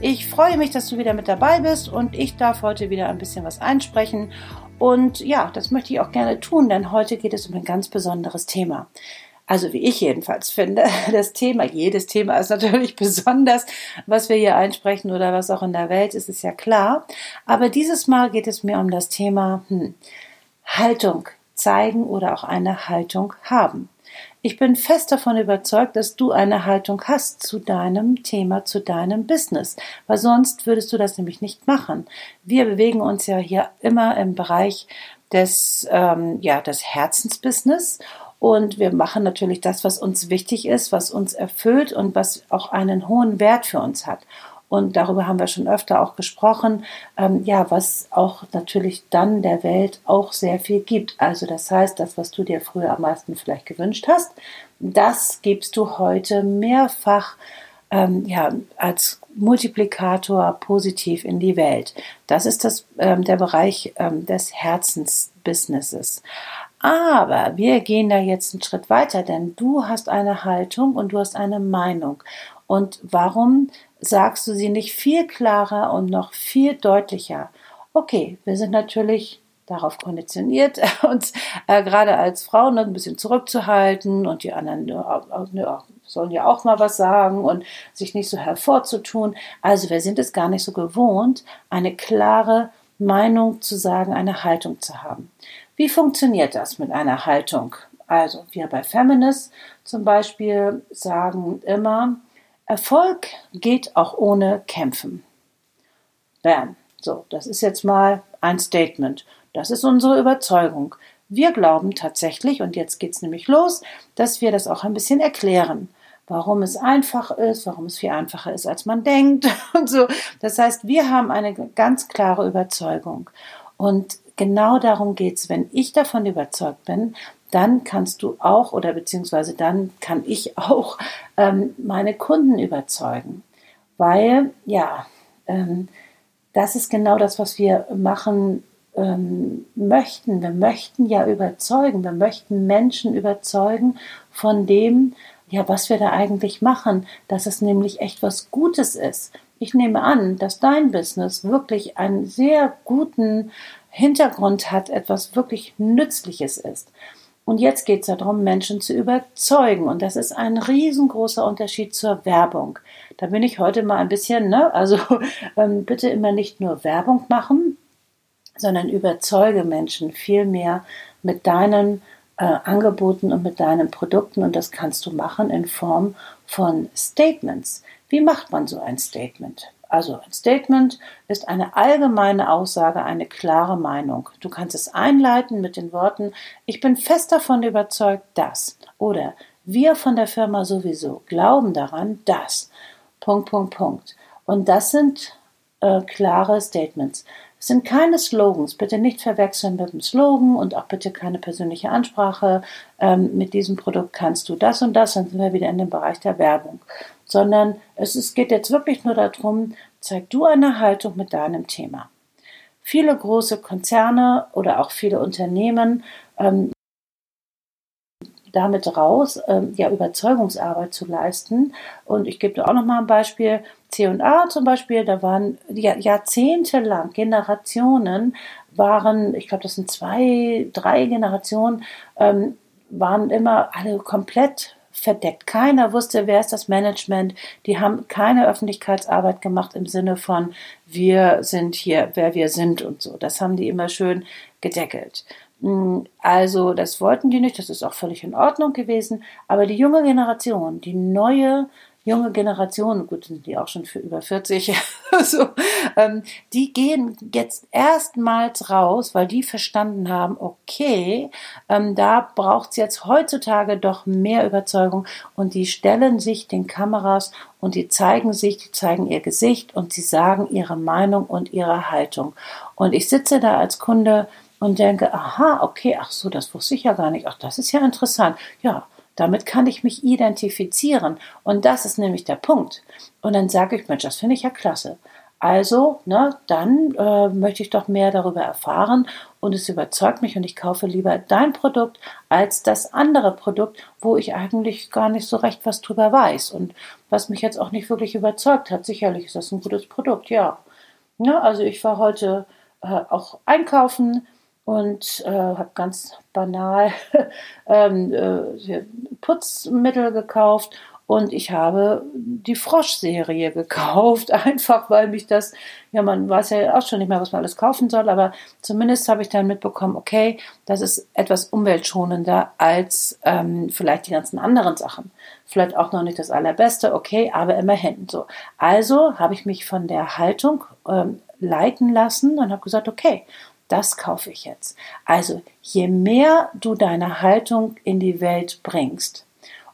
Ich freue mich, dass du wieder mit dabei bist und ich darf heute wieder ein bisschen was einsprechen. Und ja, das möchte ich auch gerne tun, denn heute geht es um ein ganz besonderes Thema. Also wie ich jedenfalls finde, das Thema, jedes Thema ist natürlich besonders, was wir hier einsprechen oder was auch in der Welt ist, ist ja klar. Aber dieses Mal geht es mir um das Thema hm, Haltung zeigen oder auch eine Haltung haben. Ich bin fest davon überzeugt, dass du eine Haltung hast zu deinem Thema, zu deinem Business, weil sonst würdest du das nämlich nicht machen. Wir bewegen uns ja hier immer im Bereich des, ähm, ja, des Herzensbusiness und wir machen natürlich das, was uns wichtig ist, was uns erfüllt und was auch einen hohen Wert für uns hat. Und darüber haben wir schon öfter auch gesprochen, ähm, ja, was auch natürlich dann der Welt auch sehr viel gibt. Also das heißt, das, was du dir früher am meisten vielleicht gewünscht hast, das gibst du heute mehrfach ähm, ja, als Multiplikator positiv in die Welt. Das ist das, ähm, der Bereich ähm, des Herzensbusinesses. Aber wir gehen da jetzt einen Schritt weiter, denn du hast eine Haltung und du hast eine Meinung. Und warum sagst du sie nicht viel klarer und noch viel deutlicher? Okay, wir sind natürlich darauf konditioniert, uns äh, gerade als Frauen ein bisschen zurückzuhalten und die anderen ja, sollen ja auch mal was sagen und sich nicht so hervorzutun. Also wir sind es gar nicht so gewohnt, eine klare Meinung zu sagen, eine Haltung zu haben. Wie funktioniert das mit einer Haltung? Also wir bei Feminist zum Beispiel sagen immer, Erfolg geht auch ohne Kämpfen. Bam. So, das ist jetzt mal ein Statement. Das ist unsere Überzeugung. Wir glauben tatsächlich, und jetzt geht's nämlich los, dass wir das auch ein bisschen erklären. Warum es einfach ist, warum es viel einfacher ist, als man denkt und so. Das heißt, wir haben eine ganz klare Überzeugung. Und genau darum geht's. Wenn ich davon überzeugt bin, dann kannst du auch oder beziehungsweise dann kann ich auch ähm, meine Kunden überzeugen. Weil, ja, ähm, das ist genau das, was wir machen ähm, möchten. Wir möchten ja überzeugen, wir möchten Menschen überzeugen von dem, ja, was wir da eigentlich machen, dass es nämlich echt was Gutes ist. Ich nehme an, dass dein Business wirklich einen sehr guten Hintergrund hat, etwas wirklich Nützliches ist. Und jetzt geht es darum, Menschen zu überzeugen. Und das ist ein riesengroßer Unterschied zur Werbung. Da bin ich heute mal ein bisschen, ne? Also ähm, bitte immer nicht nur Werbung machen, sondern überzeuge Menschen viel mehr mit deinen äh, Angeboten und mit deinen Produkten. Und das kannst du machen in Form von Statements. Wie macht man so ein Statement? Also ein Statement ist eine allgemeine Aussage, eine klare Meinung. Du kannst es einleiten mit den Worten, ich bin fest davon überzeugt, dass oder wir von der Firma sowieso glauben daran, dass. Punkt, Punkt, Punkt. Und das sind äh, klare Statements. Sind keine Slogans. Bitte nicht verwechseln mit dem Slogan und auch bitte keine persönliche Ansprache. Ähm, mit diesem Produkt kannst du das und das. Dann sind wir wieder in dem Bereich der Werbung sondern es ist, geht jetzt wirklich nur darum, zeig du eine Haltung mit deinem Thema. Viele große Konzerne oder auch viele Unternehmen ähm, damit raus, ähm, ja, Überzeugungsarbeit zu leisten. Und ich gebe dir auch noch mal ein Beispiel. C&A zum Beispiel, da waren ja, jahrzehntelang, Generationen waren, ich glaube, das sind zwei, drei Generationen, ähm, waren immer alle komplett verdeckt. Keiner wusste, wer ist das Management. Die haben keine Öffentlichkeitsarbeit gemacht im Sinne von, wir sind hier, wer wir sind und so. Das haben die immer schön gedeckelt. Hm, also das wollten die nicht, das ist auch völlig in Ordnung gewesen. Aber die junge Generation, die neue junge Generation, gut, sind die auch schon für über 40, so, ähm, die gehen jetzt erstmals raus, weil die verstanden haben, okay, ähm, da braucht es jetzt heutzutage doch mehr Überzeugung und die stellen sich den Kameras und die zeigen sich, die zeigen ihr Gesicht und sie sagen ihre Meinung und ihre Haltung. Und ich sitze da als Kunde und denke, aha, okay, ach so, das wusste ich ja gar nicht, ach, das ist ja interessant. Ja, damit kann ich mich identifizieren. Und das ist nämlich der Punkt. Und dann sage ich, Mensch, das finde ich ja klasse. Also, ne, dann äh, möchte ich doch mehr darüber erfahren und es überzeugt mich und ich kaufe lieber dein Produkt als das andere Produkt, wo ich eigentlich gar nicht so recht was drüber weiß und was mich jetzt auch nicht wirklich überzeugt hat. Sicherlich ist das ein gutes Produkt, ja. Ne, also ich war heute äh, auch einkaufen und äh, habe ganz banal ähm, äh, Putzmittel gekauft und ich habe die Frosch-Serie gekauft, einfach weil mich das, ja, man weiß ja auch schon nicht mehr, was man alles kaufen soll, aber zumindest habe ich dann mitbekommen, okay, das ist etwas umweltschonender als ähm, vielleicht die ganzen anderen Sachen. Vielleicht auch noch nicht das Allerbeste, okay, aber immerhin so. Also habe ich mich von der Haltung ähm, leiten lassen und habe gesagt, okay, das kaufe ich jetzt. Also je mehr du deine Haltung in die Welt bringst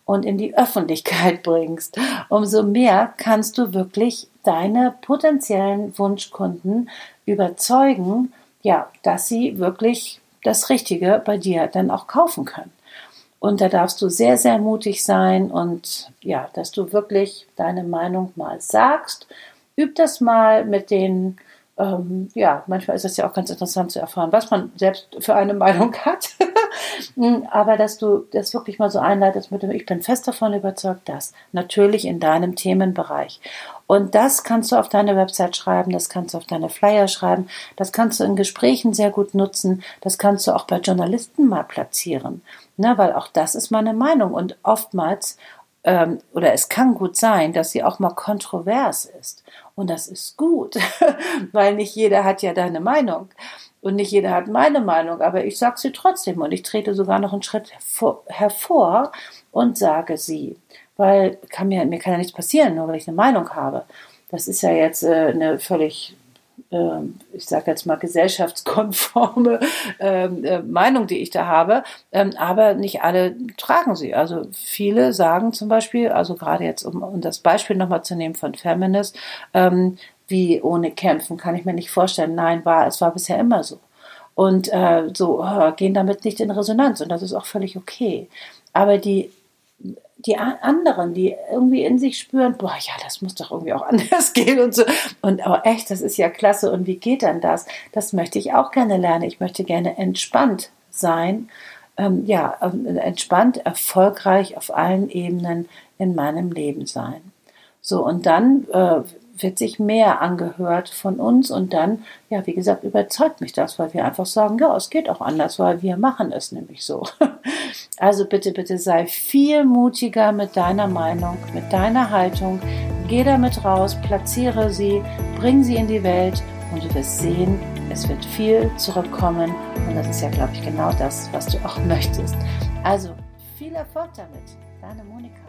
und in die Öffentlichkeit bringst, umso mehr kannst du wirklich deine potenziellen Wunschkunden überzeugen, ja, dass sie wirklich das Richtige bei dir dann auch kaufen können. Und da darfst du sehr, sehr mutig sein und ja, dass du wirklich deine Meinung mal sagst. Üb das mal mit den ähm, ja, manchmal ist es ja auch ganz interessant zu erfahren, was man selbst für eine Meinung hat. Aber dass du das wirklich mal so einleitest mit dem, ich bin fest davon überzeugt, dass natürlich in deinem Themenbereich. Und das kannst du auf deine Website schreiben, das kannst du auf deine Flyer schreiben, das kannst du in Gesprächen sehr gut nutzen, das kannst du auch bei Journalisten mal platzieren. Ne, weil auch das ist meine Meinung. Und oftmals, ähm, oder es kann gut sein, dass sie auch mal kontrovers ist. Und das ist gut, weil nicht jeder hat ja deine Meinung. Und nicht jeder hat meine Meinung, aber ich sage sie trotzdem und ich trete sogar noch einen Schritt hervor und sage sie. Weil kann mir, mir kann ja nichts passieren, nur weil ich eine Meinung habe. Das ist ja jetzt äh, eine völlig ich sage jetzt mal gesellschaftskonforme ähm, äh, Meinung, die ich da habe, ähm, aber nicht alle tragen sie. Also viele sagen zum Beispiel, also gerade jetzt um, um das Beispiel nochmal zu nehmen von Feminist, wie ohne Kämpfen kann ich mir nicht vorstellen. Nein, war es war bisher immer so und äh, so oh, gehen damit nicht in Resonanz und das ist auch völlig okay. Aber die die anderen, die irgendwie in sich spüren, boah, ja, das muss doch irgendwie auch anders gehen und so. Und aber echt, das ist ja klasse. Und wie geht dann das? Das möchte ich auch gerne lernen. Ich möchte gerne entspannt sein. Ähm, ja, ähm, entspannt, erfolgreich auf allen Ebenen in meinem Leben sein. So, und dann äh, wird sich mehr angehört von uns und dann, ja, wie gesagt, überzeugt mich das, weil wir einfach sagen, ja, es geht auch anders, weil wir machen es nämlich so. Also bitte, bitte sei viel mutiger mit deiner Meinung, mit deiner Haltung. Geh damit raus, platziere sie, bring sie in die Welt und du wirst sehen, es wird viel zurückkommen und das ist ja, glaube ich, genau das, was du auch möchtest. Also viel Erfolg damit, deine Monika.